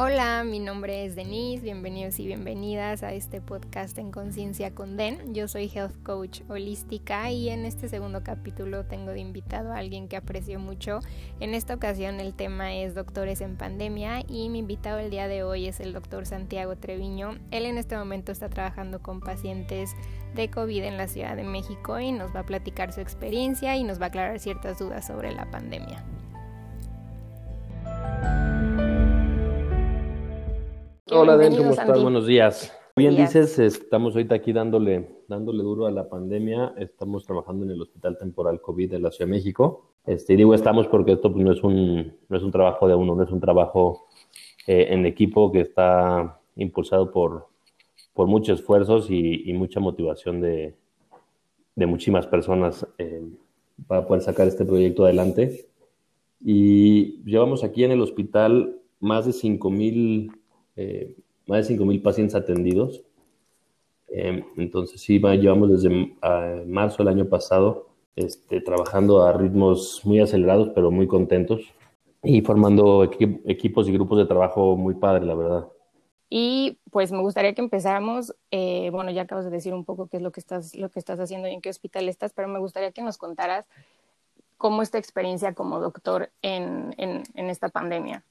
Hola, mi nombre es Denise, bienvenidos y bienvenidas a este podcast en Conciencia con Den. Yo soy Health Coach Holística y en este segundo capítulo tengo de invitado a alguien que aprecio mucho. En esta ocasión el tema es Doctores en Pandemia y mi invitado el día de hoy es el doctor Santiago Treviño. Él en este momento está trabajando con pacientes de COVID en la Ciudad de México y nos va a platicar su experiencia y nos va a aclarar ciertas dudas sobre la pandemia. Hola, Den, ¿cómo estás? Buenos días. Bien dices, estamos ahorita aquí dándole, dándole duro a la pandemia. Estamos trabajando en el Hospital Temporal COVID de la Ciudad de México. Este, y digo estamos porque esto pues, no, es un, no es un trabajo de uno, no es un trabajo eh, en equipo que está impulsado por, por muchos esfuerzos y, mucha motivación de, de muchísimas personas eh, para poder sacar este proyecto adelante. Y llevamos aquí en el hospital más de 5 mil eh, más de 5.000 pacientes atendidos. Eh, entonces, sí, llevamos desde marzo del año pasado este, trabajando a ritmos muy acelerados, pero muy contentos y formando equipos y grupos de trabajo muy padres, la verdad. Y pues me gustaría que empezáramos, eh, bueno, ya acabas de decir un poco qué es lo que estás, lo que estás haciendo y en qué hospital estás, pero me gustaría que nos contaras cómo esta experiencia como doctor en, en, en esta pandemia.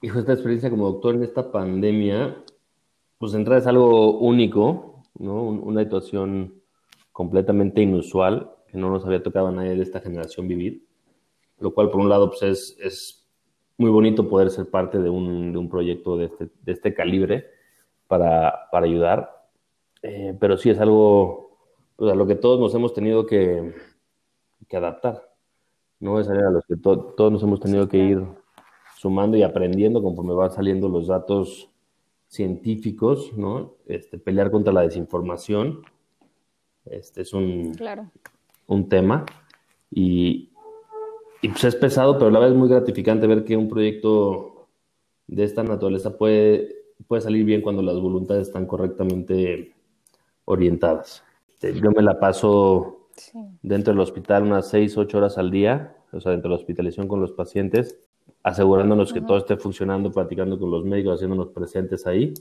Hijo, esta experiencia como doctor en esta pandemia, pues entrada es algo único, ¿no? Una situación completamente inusual que no nos había tocado a nadie de esta generación vivir, lo cual por un lado pues es, es muy bonito poder ser parte de un, de un proyecto de este, de este, calibre para, para ayudar, eh, pero sí es algo pues, a lo que todos nos hemos tenido que, que adaptar, ¿no? Es a los que todos nos hemos tenido que ir sumando y aprendiendo conforme van saliendo los datos científicos, ¿no? Este, pelear contra la desinformación, este es un, un tema y, y, pues es pesado, pero a la vez es muy gratificante ver que un proyecto de esta naturaleza puede, puede salir bien cuando las voluntades están correctamente orientadas. Este, yo me la paso dentro del hospital unas 6, 8 horas al día, o sea, dentro de la hospitalización con los pacientes, asegurándonos que todo esté funcionando, platicando con los médicos, haciéndonos presentes ahí,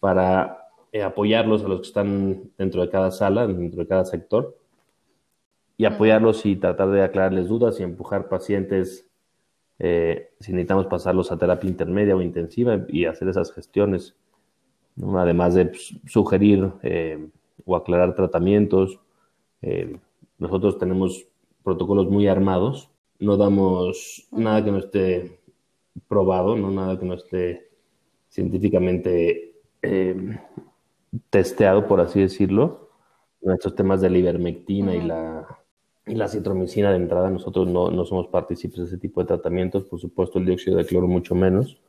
para eh, apoyarlos a los que están dentro de cada sala, dentro de cada sector, y apoyarlos y tratar de aclararles dudas y empujar pacientes, eh, si necesitamos pasarlos a terapia intermedia o intensiva y hacer esas gestiones, además de pues, sugerir eh, o aclarar tratamientos. nosotros tenemos protocolos muy armados no damos nada que no esté probado, no nada que no esté científicamente em, testeado, por así decirlo. Nuestros temas de la ivermectina y la y la citromicina de entrada, nosotros no, no somos partícipes de ese tipo de tratamientos, por supuesto el dióxido de cloro mucho menos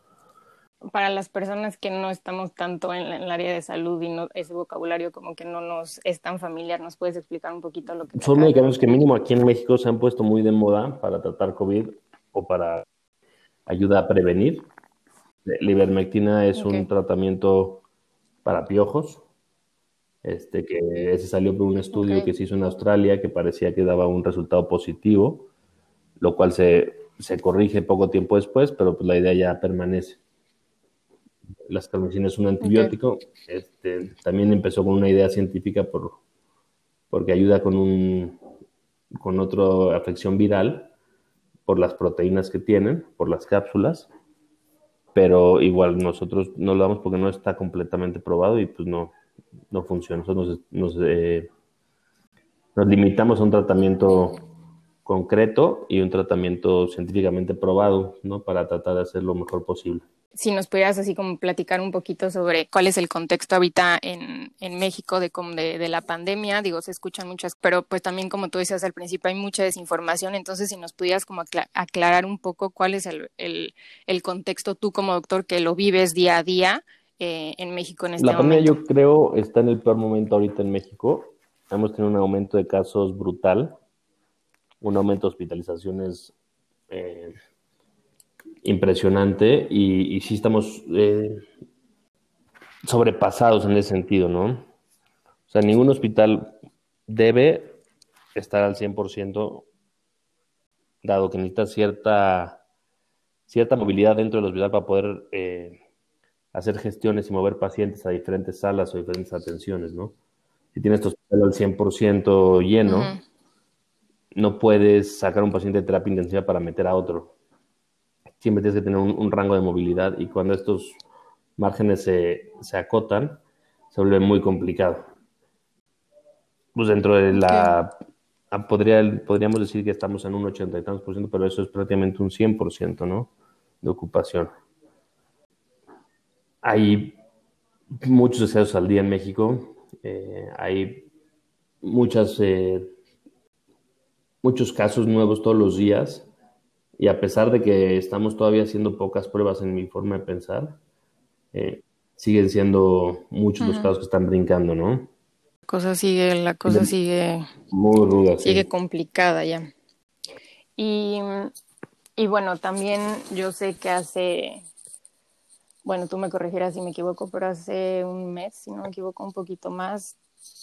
para las personas que no estamos tanto en, el área de salud y no, ese vocabulario como que no nos es tan familiar, ¿nos puedes explicar un poquito lo que... Son medicamentos que mínimo aquí en México se han puesto muy de moda para tratar COVID o para ayuda a prevenir. La ivermectina es un tratamiento para piojos, este, que ese salió por un estudio que se hizo en Australia que parecía que daba un resultado positivo, lo cual se, se corrige poco tiempo después, pero pues la idea ya permanece la escalmicina es un antibiótico. Este, también empezó con una idea científica por, porque ayuda con, un, con otra afección viral por las proteínas que tienen, por las cápsulas, pero igual nosotros no lo damos porque no está completamente probado y pues no, no funciona. Nosotros nos, nos, eh, nos limitamos a un tratamiento concreto y un tratamiento científicamente probado, ¿no? Para tratar de hacer lo mejor posible si nos pudieras así como platicar un poquito sobre cuál es el contexto ahorita en, en México de, de, de, la pandemia, digo, se escuchan muchas, pero pues también como tú decías al principio hay mucha desinformación, entonces si nos pudieras como aclarar un poco cuál es el, el, el, contexto tú como doctor que lo vives día a día eh, en México en este la momento. La pandemia yo creo está en el peor momento ahorita en México, hemos tenido un aumento de casos brutal, un aumento de hospitalizaciones eh, impresionante y, sí estamos eh, sobrepasados en ese sentido, ¿no? O sea, ningún hospital debe estar al 100%, dado que necesita cierta cierta movilidad dentro del hospital para poder eh, hacer gestiones y mover pacientes a diferentes salas o diferentes atenciones, ¿no? Si tienes tu hospital al 100% lleno, no puedes sacar un paciente de terapia intensiva para meter a otro. Siempre tienes que tener un, rango de movilidad y cuando estos márgenes se, se, acotan, se vuelve muy complicado. Pues dentro de la... Ah, podría, podríamos decir que estamos en un 80 y tantos por ciento, pero eso es prácticamente un 100 por ciento, ¿no? De ocupación. Hay muchos deseos al día en México. Eh, hay muchas, eh, muchos casos nuevos todos los días. Y a pesar de que estamos todavía haciendo pocas pruebas en mi forma de pensar, eh, siguen siendo muchos los casos que están brincando, ¿no? La cosa sigue, la cosa sigue muy ruda, sigue complicada ya. Y, y bueno, también yo sé que hace, bueno, tú me corregirás si me equivoco, pero hace un mes, si no me equivoco, un poquito más,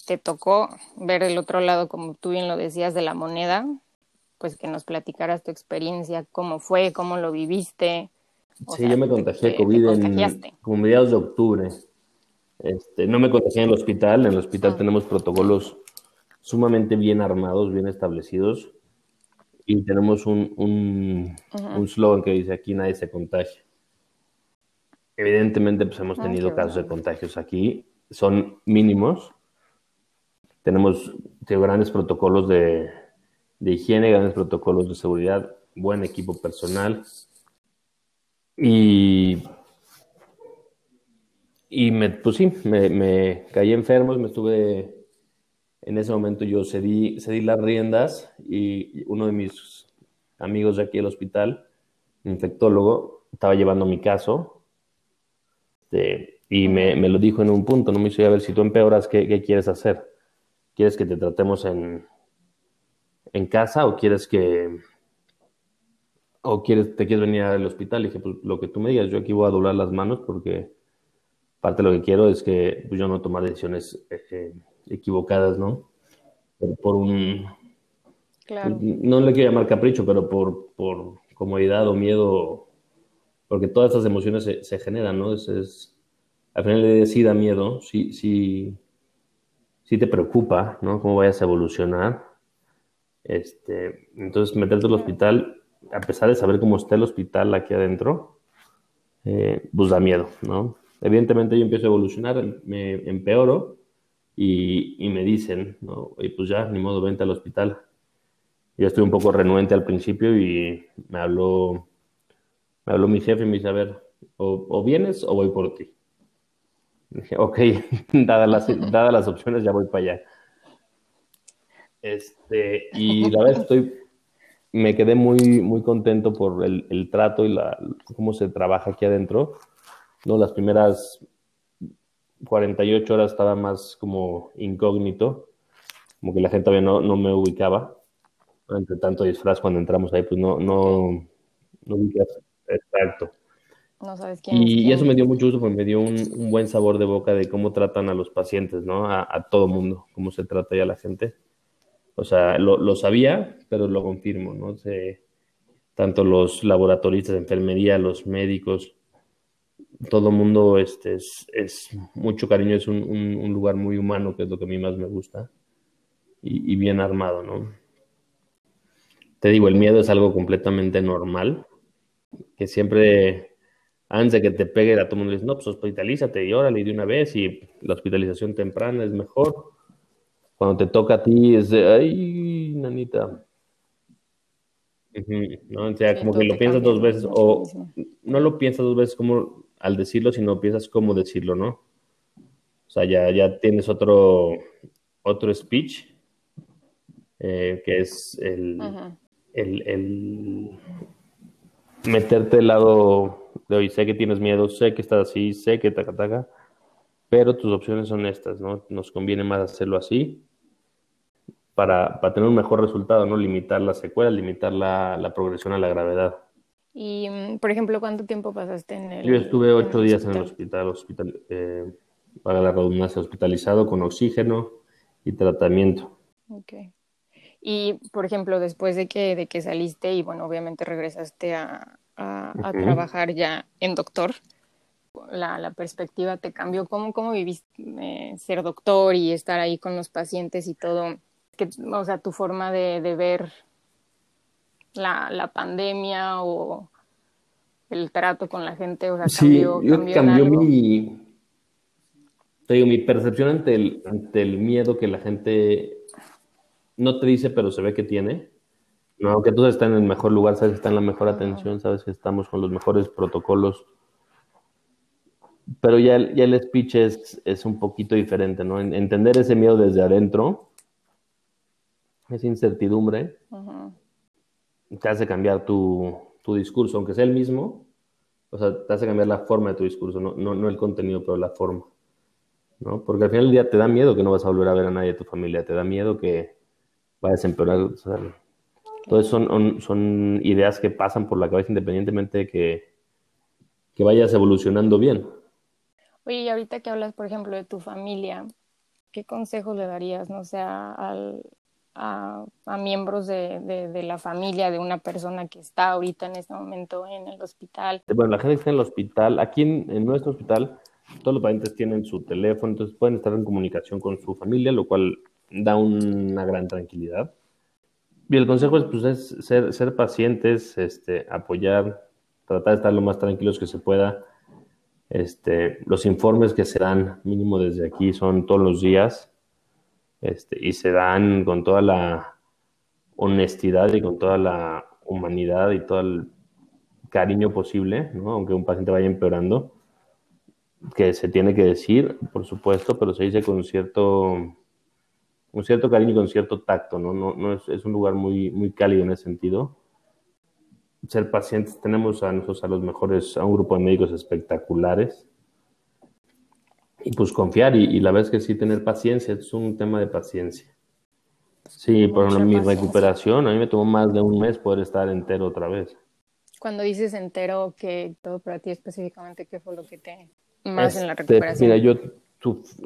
te tocó ver el otro lado, como tú bien lo decías, de la moneda, pues que nos platicaras tu experiencia, cómo fue, cómo lo viviste, sí, yo me contagié COVID en como mediados de octubre. Este, no me contagié en el hospital. En el hospital ah. tenemos protocolos sumamente bien armados, bien establecidos. Y tenemos un, un, slogan que dice aquí nadie se contagia. Evidentemente, pues hemos tenido casos de contagios aquí. Son mínimos. Tenemos grandes protocolos de, de higiene, grandes protocolos de seguridad, buen equipo personal y, y me, pues sí, me, me caí enfermo, me estuve, en ese momento yo cedí, las riendas y uno de mis amigos de aquí del hospital, infectólogo, estaba llevando mi caso este, y me, me, lo dijo en un punto, no me hizo, a ver, si tú empeoras, ¿qué, ¿qué, quieres hacer? ¿Quieres que te tratemos en, en casa o quieres que, o quieres, te quieres venir al hospital. Y dije, pues lo que tú me digas, yo aquí voy a doblar las manos porque parte de lo que quiero es que pues, yo no tomar decisiones eh, eh, equivocadas, ¿no? Por, un... Claro. No le quiero llamar capricho, pero por, por comodidad o miedo, porque todas estas emociones se, generan, ¿no? Es, es, al final le sí da miedo, sí, sí, sí te preocupa, ¿no? Cómo vayas a evolucionar. Este, entonces, meterte al hospital a pesar de saber cómo está el hospital aquí adentro, eh, pues da miedo, ¿no? Evidentemente yo empiezo a evolucionar, me empeoro y, y, me dicen, ¿no? Y pues ya, ni modo, vente al hospital. Yo estoy un poco renuente al principio y me habló, me habló mi jefe y me dice, a ver, o, vienes o voy por ti. dije, ok, dadas las, dadas las opciones ya voy para allá. Este, y la verdad estoy me quedé muy, muy contento por el, el, trato y la, cómo se trabaja aquí adentro. ¿no? Las primeras 48 horas estaba más como incógnito, como que la gente todavía no, no me ubicaba. Entre tanto disfraz, cuando entramos ahí, pues no, no, no. Exacto. No sabes quién y, y, eso me dio mucho gusto porque me dio un, un, buen sabor de boca de cómo tratan a los pacientes, ¿no? A, a todo mundo, cómo se trata ya la gente. O sea, lo, lo sabía, pero lo confirmo, ¿no? sé, tanto los laboratoristas enfermería, los médicos, todo el mundo este, es, es, mucho cariño, es un, un, lugar muy humano, que es lo que a mí más me gusta, y, y, bien armado, ¿no? Te digo, el miedo es algo completamente normal, que siempre, antes de que te pegue, a todo el mundo dice, no, pues hospitalízate y órale de una vez, y la hospitalización temprana es mejor cuando te toca a ti es de, ay, nanita. ¿no? O sea, como que lo piensas dos veces, o no lo piensas dos veces como al decirlo, sino piensas cómo decirlo, ¿no? O sea, ya, ya tienes otro, otro speech, eh, que es el, el, el, meterte del lado de hoy, sé que tienes miedo, sé que estás así, sé que taca, taca, pero tus opciones son estas, ¿no? Nos conviene más hacerlo así para, para tener un mejor resultado, ¿no? Limitar la secuela, limitar la, la progresión a la gravedad. Y, mm, por ejemplo, ¿cuánto tiempo pasaste en el Yo estuve ocho días en el hospital, hospital eh, para la redundancia, hospitalizado con oxígeno y tratamiento. Ok. Y, por ejemplo, después de que, de que saliste y, bueno, obviamente regresaste a, a, trabajar ya en doctor, la, la, perspectiva te cambió. ¿Cómo, cómo viviste eh, ser doctor y estar ahí con los pacientes y todo? Que, o sea, tu forma de, de ver la, la pandemia o el trato con la gente, o sea, cambió, sí, cambió, mi, te digo, mi percepción ante el, ante el miedo que la gente no te dice, pero se ve que tiene. No, que tú estás en el mejor lugar, sabes que está en la mejor atención, sabes que estamos con los mejores protocolos. Pero ya, ya el speech es, es un poquito diferente, ¿no? Entender ese miedo desde adentro, esa incertidumbre, te hace cambiar tu, tu discurso, aunque sea el mismo, o sea, te hace cambiar la forma de tu discurso, no, no, no el contenido, pero la forma. ¿no? Porque al final del día te da miedo que no vas a volver a ver a nadie de tu familia, te da miedo que vayas a empeorar. entonces son, son ideas que pasan por la cabeza independientemente de que, que vayas evolucionando bien. Oye, y ahorita que hablas, por ejemplo, de tu familia, ¿qué consejos le darías, no sea, al, a, miembros de, de, la familia de una persona que está ahorita en este momento en el hospital? Bueno, la gente que está en el hospital, aquí en nuestro hospital, todos los pacientes tienen su teléfono, entonces pueden estar en comunicación con su familia, lo cual da una gran tranquilidad. Y el consejo es, pues, es ser, ser pacientes, este, apoyar, tratar de estar lo más tranquilos que se pueda. Este, los informes que se dan, mínimo desde aquí, son todos los días este, y se dan con toda la honestidad y con toda la humanidad y todo el cariño posible, ¿no? aunque un paciente vaya empeorando que se tiene que decir, por supuesto, pero se dice con cierto, un cierto cariño y con cierto tacto, ¿no? no, no es, es, un lugar muy, muy cálido en ese sentido. Ser pacientes, tenemos a nosotros a los mejores, a un grupo de médicos espectaculares. Y pues confiar, y, la verdad es que sí tener paciencia, es un tema de paciencia. Sí, por ejemplo, mi recuperación, a mí me tomó más de un mes poder estar entero otra vez. Cuando dices entero, ¿qué todo para ti específicamente, qué fue lo que te más en la este, recuperación. Mira, yo,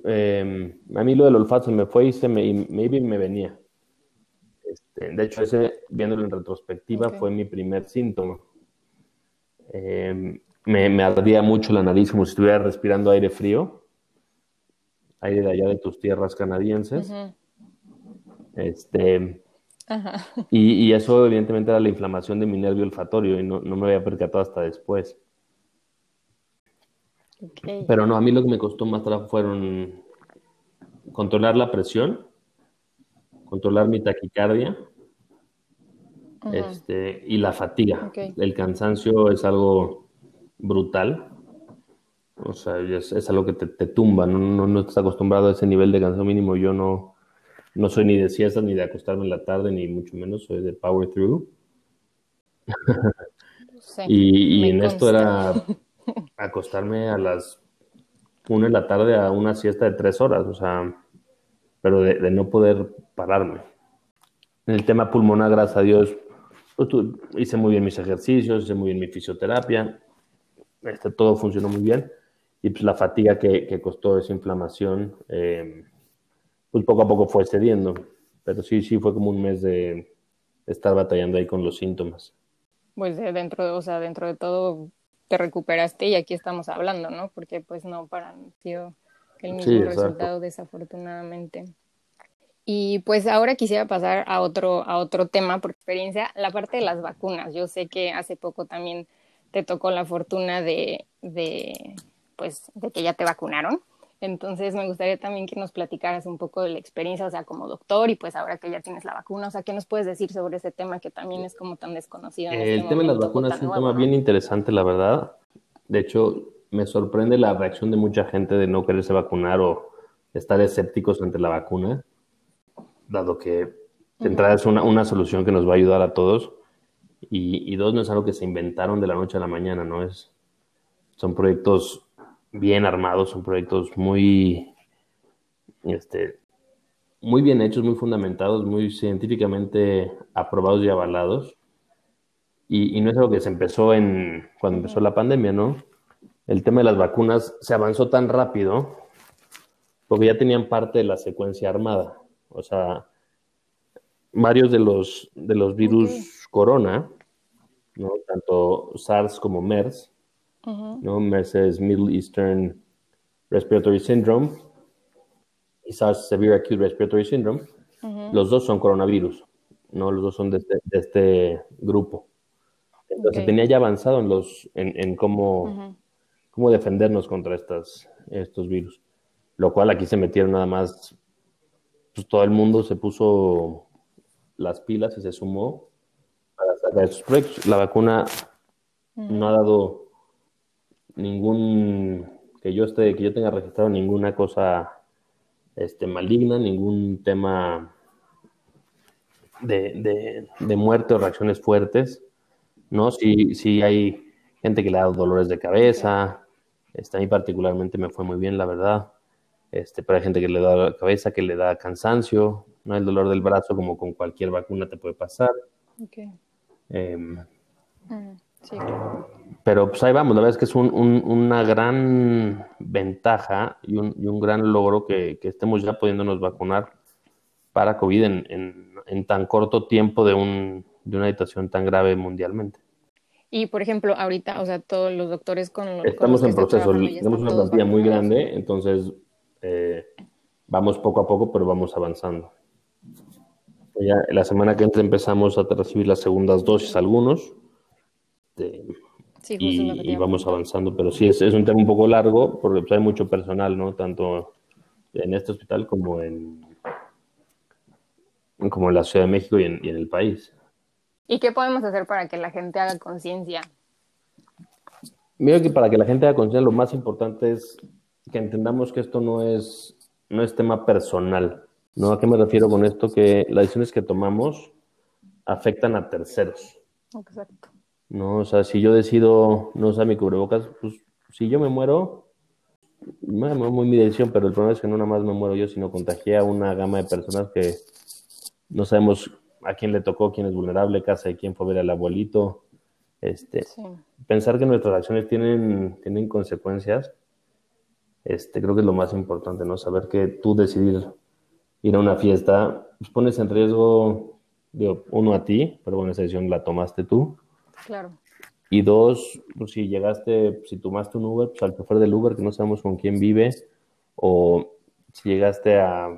em, a mí lo del olfato se me fue y se me, y me venía. Este, de hecho, ese, viéndolo en retrospectiva, fue mi primer síntoma. Em, me, me, ardía mucho la nariz como si estuviera respirando aire frío, aire de allá de tus tierras canadienses. Este, Y, y, eso evidentemente era la inflamación de mi nervio olfatorio y no, no me había percatado hasta después. Pero no, a mí lo que me costó más trabajo fueron controlar la presión, controlar mi taquicardia este, y la fatiga. El cansancio es algo brutal. O sea, es, algo que te, tumba, no, no, estás acostumbrado a ese nivel de cansancio mínimo. Yo no, no soy ni de siesta ni de acostarme en la tarde, ni mucho menos, soy de power through. y, y en esto era acostarme a las una de la tarde a una siesta de tres horas, o sea, pero de, no poder pararme. En el tema pulmonar, gracias a Dios, pues, hice muy bien mis ejercicios, hice muy bien mi fisioterapia, este, todo funcionó muy bien. Y pues la fatiga que, costó esa inflamación, eh, pues poco a poco fue cediendo. Pero sí, sí fue como un mes de estar batallando ahí con los síntomas. Pues dentro, o sea, dentro de todo te recuperaste y aquí estamos hablando, ¿no? Porque pues no pareció el mismo resultado desafortunadamente. Y pues ahora quisiera pasar a otro, a otro tema por experiencia, la parte de las vacunas. Yo sé que hace poco también te tocó la fortuna de, de pues, de que ya te vacunaron. Entonces me gustaría también que nos platicaras un poco de la experiencia, o sea, como doctor y pues ahora que ya tienes la vacuna, o sea, ¿qué nos puedes decir sobre ese tema que también es como tan desconocido? el este tema de las vacunas es un tema bien interesante, la verdad. De hecho, me sorprende la reacción de mucha gente de no quererse vacunar o estar escépticos ante la vacuna, dado que de entrada es una, una, solución que nos va a ayudar a todos y, y dos, no es algo que se inventaron de la noche a la mañana, ¿no? Es, son proyectos bien armados, son proyectos muy, este, muy bien hechos, muy fundamentados, muy científicamente aprobados y avalados. Y, no es algo que se empezó en cuando empezó la pandemia, ¿no? El tema de las vacunas se avanzó tan rápido porque ya tenían parte de la secuencia armada. O sea, varios de los, de los virus corona, ¿no? tanto SARS como MERS, ¿no? MERS es Middle Eastern Respiratory Syndrome y SARS Severe Acute Respiratory Syndrome. Los dos son coronavirus, ¿no? Los dos son de este, de este grupo. Entonces tenía ya avanzado en los, en, en cómo, cómo defendernos contra estas, estos virus. Lo cual aquí se metieron nada más, pues todo el mundo se puso las pilas y se sumó para sacar estos proyectos. La vacuna no ha dado ningún que yo esté, que yo tenga registrado ninguna cosa este, maligna, ningún tema de, de, muerte o reacciones fuertes, ¿no? Si, si hay gente que le ha dado dolores de cabeza, este, a mí particularmente me fue muy bien, la verdad. Este, pero hay gente que le da la cabeza, que le da cansancio, no el dolor del brazo como con cualquier vacuna te puede pasar. Okay. Em, mm, sí. Pero pues ahí vamos, la verdad es que es una gran ventaja y un, gran logro que, estemos ya pudiéndonos vacunar para COVID en, tan corto tiempo de, de una situación tan grave mundialmente. Y por ejemplo, ahorita, o sea, todos los doctores con Estamos en proceso, tenemos una plantilla muy grande, entonces eh, vamos poco a poco, pero vamos avanzando. Ya la semana que entra empezamos a recibir las segundas dosis algunos. Este, y, vamos avanzando, pero sí, es, es, un tema un poco largo porque pues, hay mucho personal, ¿no? Tanto en este hospital como en, como en la Ciudad de México y en, y en el país. ¿Y qué podemos hacer para que la gente haga conciencia? Mira que para que la gente haga conciencia lo más importante es que entendamos que esto no es, no es tema personal. ¿no? ¿A qué me refiero con esto? Que las decisiones que tomamos afectan a terceros. Exacto. ¿no? O sea, si yo decido no usar mi cubrebocas, pues si yo me muero, no es muy mi decisión, pero el problema es que no nada más me muero yo, sino contagié a una gama de personas que no sabemos a quién le tocó, quién es vulnerable, casa de quién fue a ver al abuelito. Este, Pensar que nuestras acciones tienen, tienen consecuencias, este, creo que es lo más importante, ¿no? Saber que tú decidir ir a una fiesta, pues pones en riesgo, digo, uno a ti, pero bueno, esa decisión la tomaste tú. Claro. Y dos, pues si llegaste, si tomaste un Uber, pues al chofer del Uber, que no sabemos con quién vive, o si llegaste a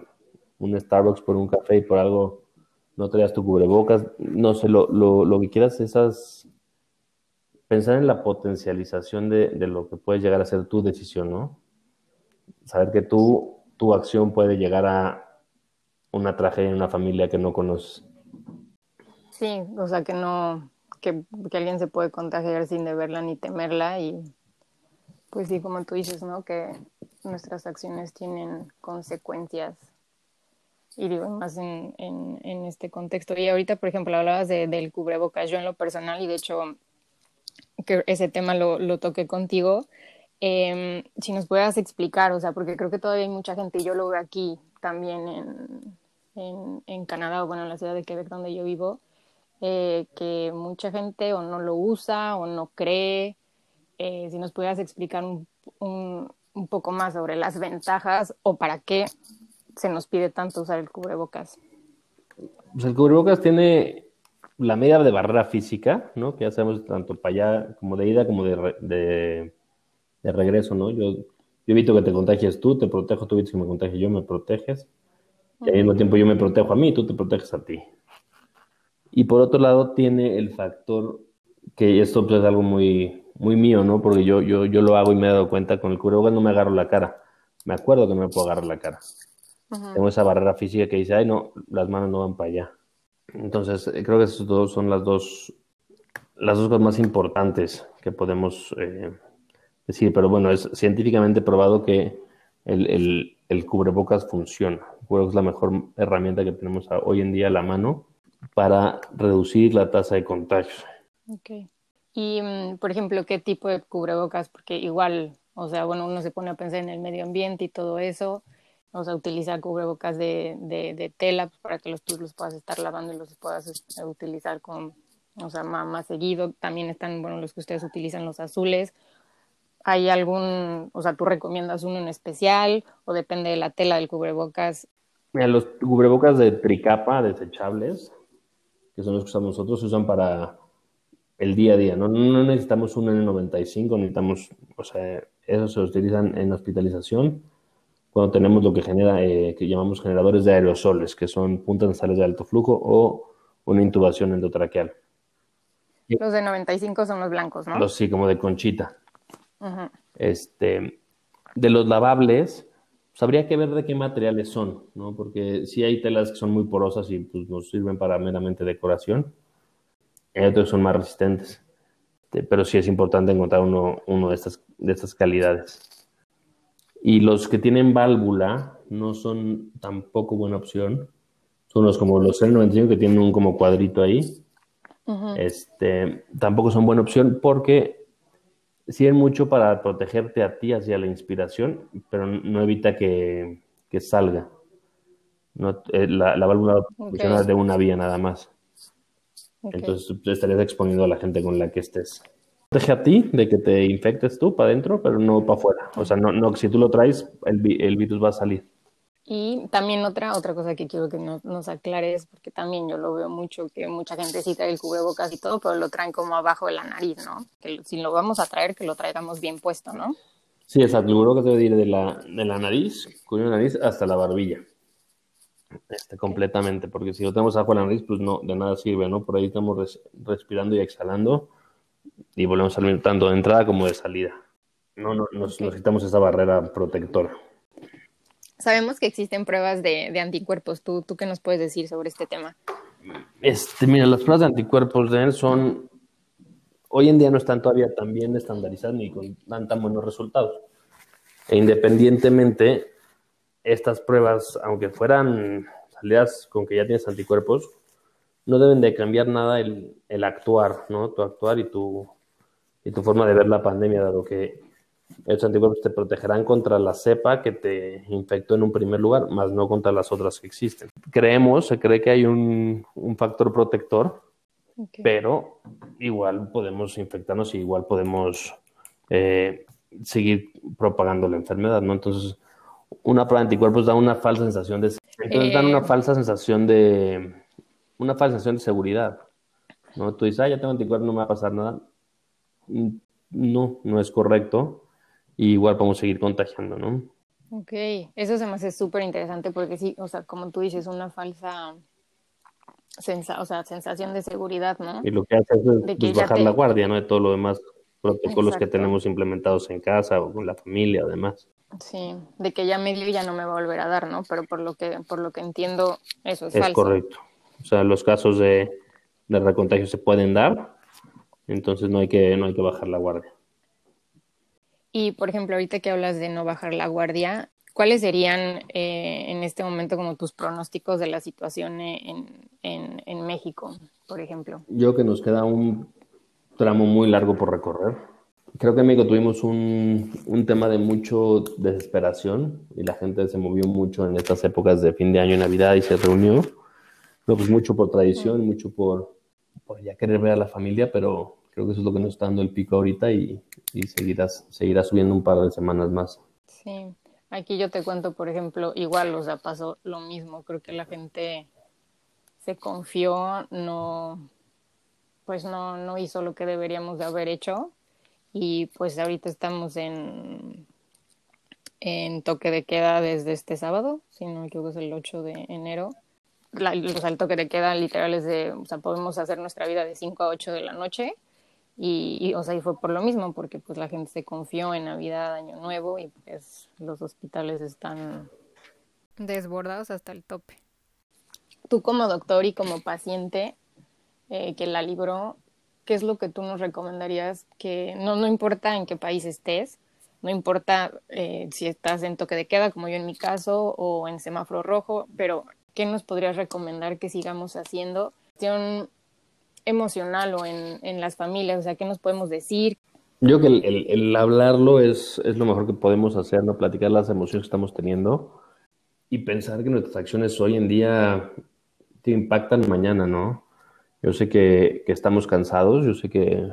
un Starbucks por un café y por algo no traías tu cubrebocas, no sé, lo, lo, lo que quieras esas, pensar en la potencialización de, de, lo que puede llegar a ser tu decisión, ¿no? Saber que tú, tu acción puede llegar a una tragedia en una familia que no conoces. Sí, o sea, que no, que, que alguien se puede contagiar sin deberla ni temerla y pues sí, como tú dices, ¿no? Que nuestras acciones tienen consecuencias y digo más en, en, este contexto. Y ahorita, por ejemplo, hablabas de, del cubrebocas, yo en lo personal, y de hecho que ese tema lo, lo toqué contigo, em, si nos puedas explicar, o sea, porque creo que todavía hay mucha gente, y yo lo veo aquí también en, en, en Canadá, o bueno, en la ciudad de Quebec donde yo vivo, eh, que mucha gente o no lo usa o no cree. Eh, si nos pudieras explicar un, un, un poco más sobre las ventajas o para qué se nos pide tanto usar el cubrebocas? Pues el cubrebocas tiene la medida de barrera física, ¿no? Que ya sabemos tanto para allá como de ida como de, de, regreso, ¿no? Yo, yo, evito que te contagies tú, te protejo, tú evitas que me contagie yo, me proteges. Y al mismo tiempo yo me protejo a mí, tú te proteges a ti. Y por otro lado tiene el factor que esto pues, es algo muy, muy mío, ¿no? Porque yo, yo, yo lo hago y me he dado cuenta, con el cubrebocas no me agarro la cara. Me acuerdo que no me puedo agarrar la cara. Tengo esa barrera física que dice, ay, no, las manos no van para allá. Entonces, eh, creo que esas dos son las dos, las dos cosas más importantes que podemos eh, decir. Pero bueno, es científicamente probado que el, el, cubrebocas funciona. Creo que es la mejor herramienta que tenemos hoy en día a la mano para reducir la tasa de contagios. Ok. Y, mm, por ejemplo, ¿qué tipo de cubrebocas? Porque igual, o sea, bueno, uno se pone a pensar en el medio ambiente y todo eso o sea, utilizar cubrebocas de, de, tela para que los, tú los puedas estar lavando y los puedas este, utilizar con, o sea, más, más, seguido. También están, bueno, los que ustedes utilizan, los azules. ¿Hay algún, o sea, tú recomiendas uno en especial o depende de la tela del cubrebocas? Mira, los cubrebocas de tricapa desechables, que son los que usamos nosotros, se usan para el día a día. No, no necesitamos un N95, necesitamos, o sea, esos se utilizan en hospitalización cuando tenemos lo que genera, eh, que llamamos generadores de aerosoles, que son puntas nasales de alto flujo o una intubación endotraqueal. Los de 95 son los blancos, ¿no? Los sí, como de conchita. Este, de los lavables, pues habría que ver de qué materiales son, ¿no? Porque sí hay telas que son muy porosas y pues, nos sirven para meramente decoración. Hay otros que son más resistentes. Este, pero sí es importante encontrar uno, uno de, estas, de estas calidades. Y los que tienen válvula no son tampoco buena opción. Son los como los N95 que tienen un como cuadrito ahí. este, tampoco son buena opción porque sirven mucho para protegerte a ti hacia la inspiración, pero no evita que, que salga. No, eh, la, la, válvula funciona de una vía nada más. Entonces estarías exponiendo a la gente con la que estés. Deje a ti de que te infectes tú para adentro, pero no para afuera. O sea, no, no, si tú lo traes, el, el virus va a salir. Y también otra, otra cosa que quiero que nos, nos, aclares, porque también yo lo veo mucho, que mucha gente sí trae el cubrebocas y todo, pero lo traen como abajo de la nariz, ¿no? Que si lo vamos a traer, que lo traigamos bien puesto, ¿no? Sí, exacto. El cubrebocas debe ir de la, de la nariz, cubre la nariz, hasta la barbilla. Este, completamente, porque si lo tenemos abajo de la nariz, pues no, de nada sirve, ¿no? Por ahí estamos res, respirando y exhalando y volvemos a salir tanto de entrada como de salida. No, no nos, okay. esa barrera protectora. Sabemos que existen pruebas de, de anticuerpos. ¿Tú, ¿Tú qué nos puedes decir sobre este tema? Este, mira, las pruebas de anticuerpos de él son, hoy en día no están todavía tan bien estandarizadas ni con, dan tan buenos resultados. E independientemente, estas pruebas, aunque fueran salidas con que ya tienes anticuerpos, no deben de cambiar nada el, el actuar, ¿no? Tu actuar y tu, y tu forma de ver la pandemia, dado que estos anticuerpos te protegerán contra la cepa que te infectó en un primer lugar, más no contra las otras que existen. Creemos, se cree que hay un, un factor protector, okay. pero igual podemos infectarnos y igual podemos eh, seguir propagando la enfermedad, ¿no? Entonces, una prueba de anticuerpos da una falsa sensación de... Entonces eh... dan una falsa sensación de... Una falsa sensación de seguridad, ¿no? Tú dices, ah, ya tengo anticuerpos, no me va a pasar nada. No, no es correcto y igual podemos seguir contagiando, ¿no? Ok, eso se me hace súper interesante porque sí, o sea, como tú dices, una falsa sensa o sea, sensación de seguridad, ¿no? Y lo que hace es pues, bajar te... la guardia, ¿no? De todo lo demás protocolos Exacto. que tenemos implementados en casa o con la familia, además. Sí, de que ya me dio y ya no me va a volver a dar, ¿no? Pero por lo que, por lo que entiendo, eso es, es falso. correcto. O sea, los casos de, de recontagio se pueden dar, entonces no hay que, no hay que bajar la guardia. Y, por ejemplo, ahorita que hablas de no bajar la guardia, ¿cuáles serían eh, en este momento como tus pronósticos de la situación en, en, en, México, por ejemplo? Yo que nos queda un tramo muy largo por recorrer. Creo que en México tuvimos un, un tema de mucho desesperación y la gente se movió mucho en estas épocas de fin de año y Navidad y se reunió. No, pues mucho por tradición, mucho por, por ya querer ver a la familia, pero creo que eso es lo que nos está dando el pico ahorita y, y seguirás, seguirá subiendo un par de semanas más. Sí, aquí yo te cuento, por ejemplo, igual, o sea, pasó lo mismo, creo que la gente se confió, no, pues no, no hizo lo que deberíamos de haber hecho y pues ahorita estamos en, en toque de queda desde este sábado, si no me equivoco es el 8 de enero. La, o sea, el toque de queda literal es de, o sea, podemos hacer nuestra vida de 5 a 8 de la noche y, y, o sea, y fue por lo mismo, porque pues la gente se confió en Navidad, Año Nuevo y pues los hospitales están desbordados hasta el tope. Tú como doctor y como paciente eh, que la libró, ¿qué es lo que tú nos recomendarías? Que no, no importa en qué país estés, no importa eh, si estás en toque de queda, como yo en mi caso, o en semáforo rojo, pero ¿qué nos podrías recomendar que sigamos haciendo? emocional o en, en, las familias? O sea, ¿qué nos podemos decir? Yo creo que el, el, el, hablarlo es, es lo mejor que podemos hacer, ¿no? Platicar las emociones que estamos teniendo y pensar que nuestras acciones hoy en día te impactan mañana, ¿no? Yo sé que, que estamos cansados, yo sé que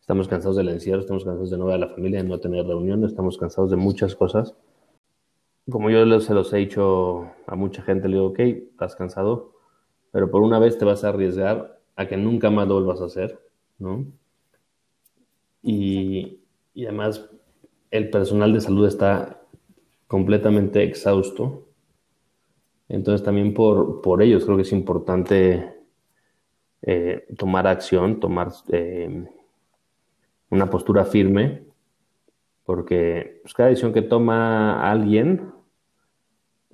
estamos cansados del encierro, estamos cansados de no ver a la familia, de no tener reuniones, estamos cansados de muchas cosas. Como yo se los he dicho a mucha gente, le digo, ok, estás cansado, pero por una vez te vas a arriesgar a que nunca más lo vuelvas a hacer, ¿no? Y, y además el personal de salud está completamente exhausto. Entonces también por, por ellos creo que es importante eh, tomar acción, tomar eh, una postura firme, porque pues, cada decisión que toma alguien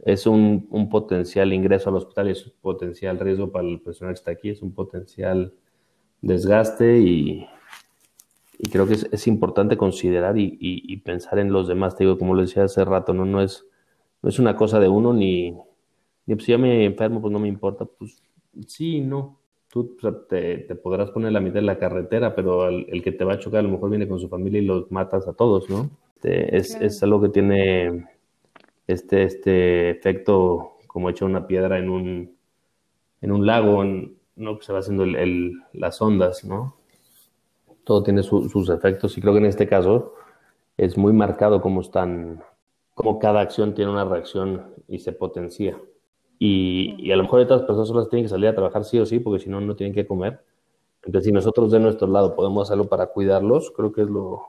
es un, potencial ingreso al hospital, es un potencial riesgo para el personal que está aquí, es un potencial desgaste y, creo que es, importante considerar y, pensar en los demás. Te digo, como lo decía hace rato, no, no, es, no es una cosa de uno ni, ni pues, si ya me enfermo, pues no me importa. Pues sí, no. Tú te, podrás poner la mitad de la carretera, pero el, que te va a chocar a lo mejor viene con su familia y los matas a todos, ¿no? Este, es, es algo que tiene este, este efecto como hecho una piedra en un, en un lago, ¿no? Que se va haciendo el, las ondas, ¿no? Todo tiene sus efectos y creo que en este caso es muy marcado cómo están, cómo cada acción tiene una reacción y se potencia. Y, y a lo mejor otras personas solo tienen que salir a trabajar sí o sí, porque si no, no tienen que comer. Entonces, si nosotros de nuestro lado podemos hacerlo para cuidarlos, creo que es lo,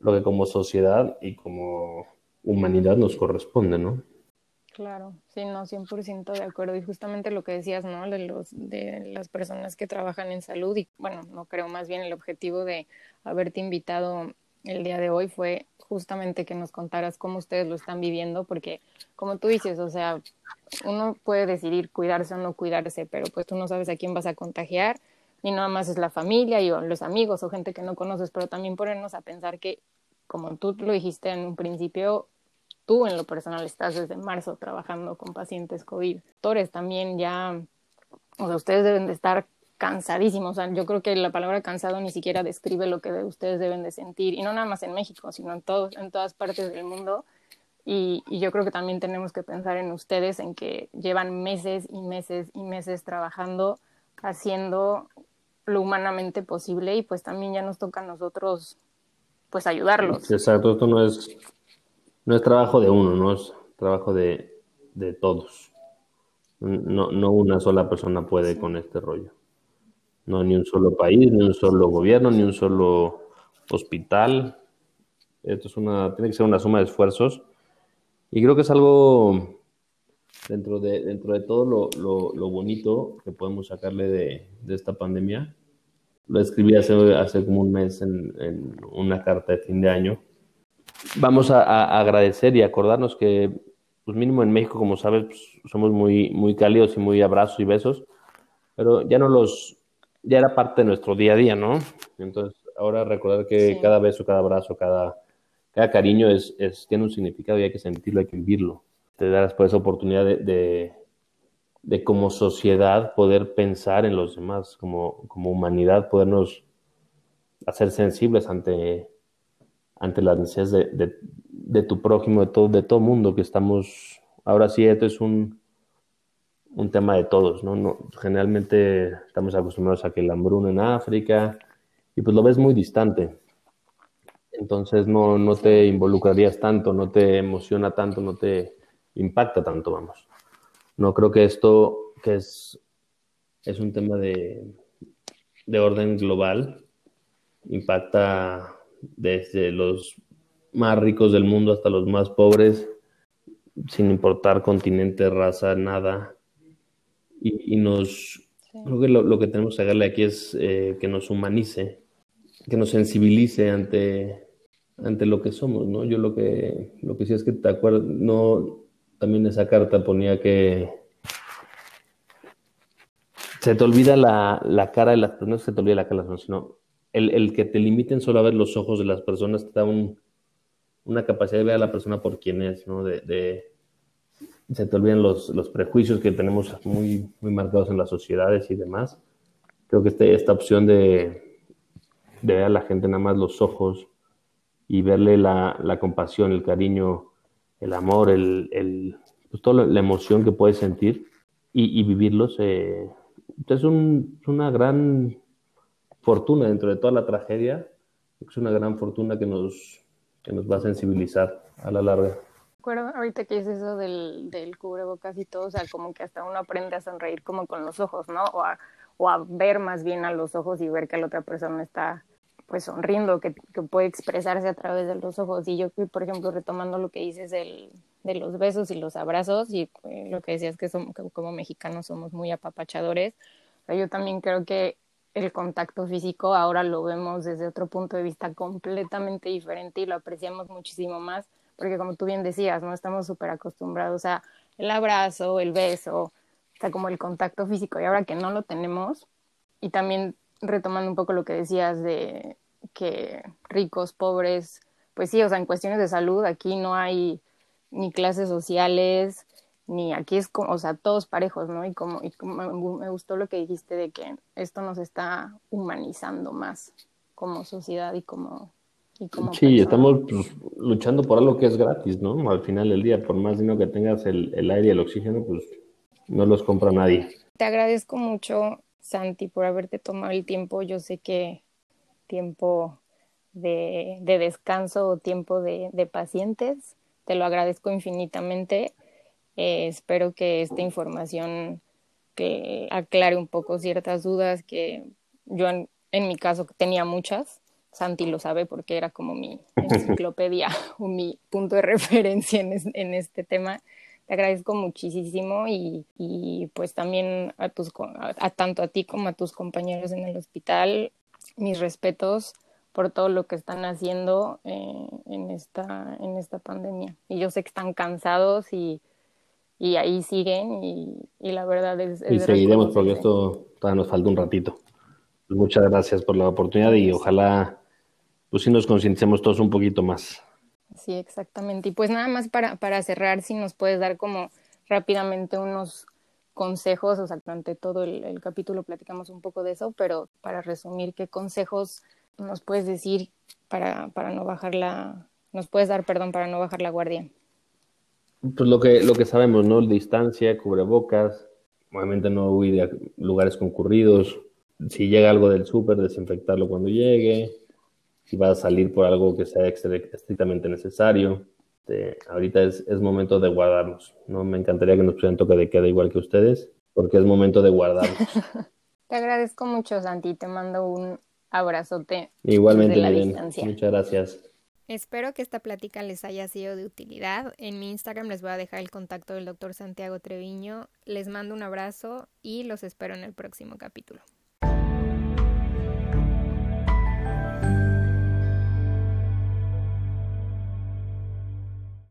lo que como sociedad y como humanidad nos corresponde, ¿no? Claro, sí, no, 100% de acuerdo. Y justamente lo que decías, ¿no? De, los, de las personas que trabajan en salud y, bueno, no creo más bien el objetivo de haberte invitado el día de hoy fue justamente que nos contaras cómo ustedes lo están viviendo, porque como tú dices, o sea, uno puede decidir cuidarse o no cuidarse, pero pues tú no sabes a quién vas a contagiar, ni nada más es la familia y o los amigos o gente que no conoces, pero también ponernos a pensar que, como tú lo dijiste en un principio, tú en lo personal estás desde marzo trabajando con pacientes COVID. Doctores también ya, o sea, ustedes deben de estar cansadísimos. O sea, yo creo que la palabra cansado ni siquiera describe lo que ustedes deben de sentir, y no nada más en México, sino en, todos, en todas partes del mundo. Y, y, yo creo que también tenemos que pensar en ustedes, en que llevan meses y meses y meses trabajando, haciendo lo humanamente posible y pues también ya nos toca a nosotros pues ayudarlos. Exacto, esto no es no es trabajo de uno, no es trabajo de, de todos. No, no una sola persona puede con este rollo. No ni un solo país, ni un solo gobierno, ni un solo hospital. Esto es una, tiene que ser una suma de esfuerzos. Y creo que es algo dentro de, dentro de todo lo, lo, lo bonito que podemos sacarle de, de, esta pandemia. Lo escribí hace, hace como un mes en, en una carta de fin de año vamos a, agradecer y acordarnos que, pues mínimo en México, como sabes, pues, somos muy, muy cálidos y muy abrazos y besos, pero ya no los, ya era parte de nuestro día a día, ¿no? Entonces, ahora recordar que cada beso, cada abrazo, cada, cada cariño es, es, tiene un significado y hay que sentirlo, hay que vivirlo. Te das por esa oportunidad de, de, de, como sociedad poder pensar en los demás, como, como humanidad, podernos hacer sensibles ante ante las necesidades de, de, tu prójimo, de todo, de todo mundo, que estamos, ahora sí, esto es un, un tema de todos, ¿no? ¿no? Generalmente estamos acostumbrados a que el hambruna en África, y pues lo ves muy distante. Entonces no, no te involucrarías tanto, no te emociona tanto, no te impacta tanto, vamos. No creo que esto, que es, es un tema de, de orden global, impacta desde los más ricos del mundo hasta los más pobres, sin importar continente, raza, nada. Y, nos, creo que lo, que tenemos que hacerle aquí es eh, que nos humanice, que nos sensibilice ante, ante lo que somos, ¿no? Yo lo que, lo que sí es que te acuerdas, no, también esa carta ponía que se te olvida la, la cara de las personas, no se te olvida la cara de las personas, sino el, que te limiten solo a ver los ojos de las personas te da una capacidad de ver a la persona por quien es, ¿no? De, se te olvidan los, los, prejuicios que tenemos muy, muy marcados en las sociedades y demás. Creo que este, esta opción de, de, ver a la gente nada más los ojos y verle la, la compasión, el cariño, el amor, el, el pues toda la emoción que puedes sentir y, vivirlos, eh, es un, una gran fortuna dentro de toda la tragedia, es una gran fortuna que nos, que nos va a sensibilizar a la larga. Acuerdo, ahorita que dices eso del, del cubrebocas y todo, o sea, como que hasta uno aprende a sonreír como con los ojos, ¿no? O a, o a ver más bien a los ojos y ver que la otra persona está pues sonriendo, que, que, puede expresarse a través de los ojos. Y yo, por ejemplo, retomando lo que dices del, de los besos y los abrazos, y eh, lo que decías que, son, que como mexicanos somos muy apapachadores, yo también creo que el contacto físico ahora lo vemos desde otro punto de vista completamente diferente y lo apreciamos muchísimo más, porque como tú bien decías, no estamos súper acostumbrados a el abrazo, el beso, sea, como el contacto físico, y ahora que no lo tenemos, y también retomando un poco lo que decías de que ricos, pobres, pues sí, o sea, en cuestiones de salud aquí no hay ni clases sociales, ni aquí es como, o sea, todos parejos, ¿no? Y como, y como me gustó lo que dijiste de que esto nos está humanizando más como sociedad y como... Y como sí, estamos pues, luchando por algo que es gratis, ¿no? Al final del día, por más dinero que tengas el, el aire y el oxígeno, pues no los compra nadie. Te agradezco mucho, Santi, por haberte tomado el tiempo. Yo sé que tiempo de, de descanso o tiempo de, de pacientes, te lo agradezco infinitamente eh, espero que esta información que aclare un poco ciertas dudas que yo en, mi caso tenía muchas. Santi lo sabe porque era como mi enciclopedia o mi punto de referencia en, en este tema. Te agradezco muchísimo y, y pues también a, tus, a, tanto a ti como a tus compañeros en el hospital, mis respetos por todo lo que están haciendo eh, en, esta, en esta pandemia. Y yo sé que están cansados y, y ahí siguen y, la verdad es... y seguiremos porque esto todavía nos falta un ratito. Pues muchas gracias por la oportunidad y ojalá pues sí nos concienticemos todos un poquito más. Sí, exactamente. Y pues nada más para, para cerrar, si nos puedes dar como rápidamente unos consejos, o sea, durante todo el, el, capítulo platicamos un poco de eso, pero para resumir, ¿qué consejos nos puedes decir para, para no bajar la, nos puedes dar, perdón, para no bajar la guardia? Pues lo que, lo que sabemos, ¿no? Distancia, cubrebocas, obviamente no huir a lugares concurridos. Si llega algo del súper, desinfectarlo cuando llegue. Si va a salir por algo que sea estrictamente necesario. Este, ahorita es, es, momento de guardarnos, ¿no? Me encantaría que nos pusieran toque de queda igual que ustedes, porque es momento de guardarnos. Te agradezco mucho, Santi. Te mando un abrazote. Igualmente, desde la distancia. Muchas gracias. Espero que esta plática les haya sido de utilidad. En mi Instagram les voy a dejar el contacto del doctor Santiago Treviño. Les mando un abrazo y los espero en el próximo capítulo.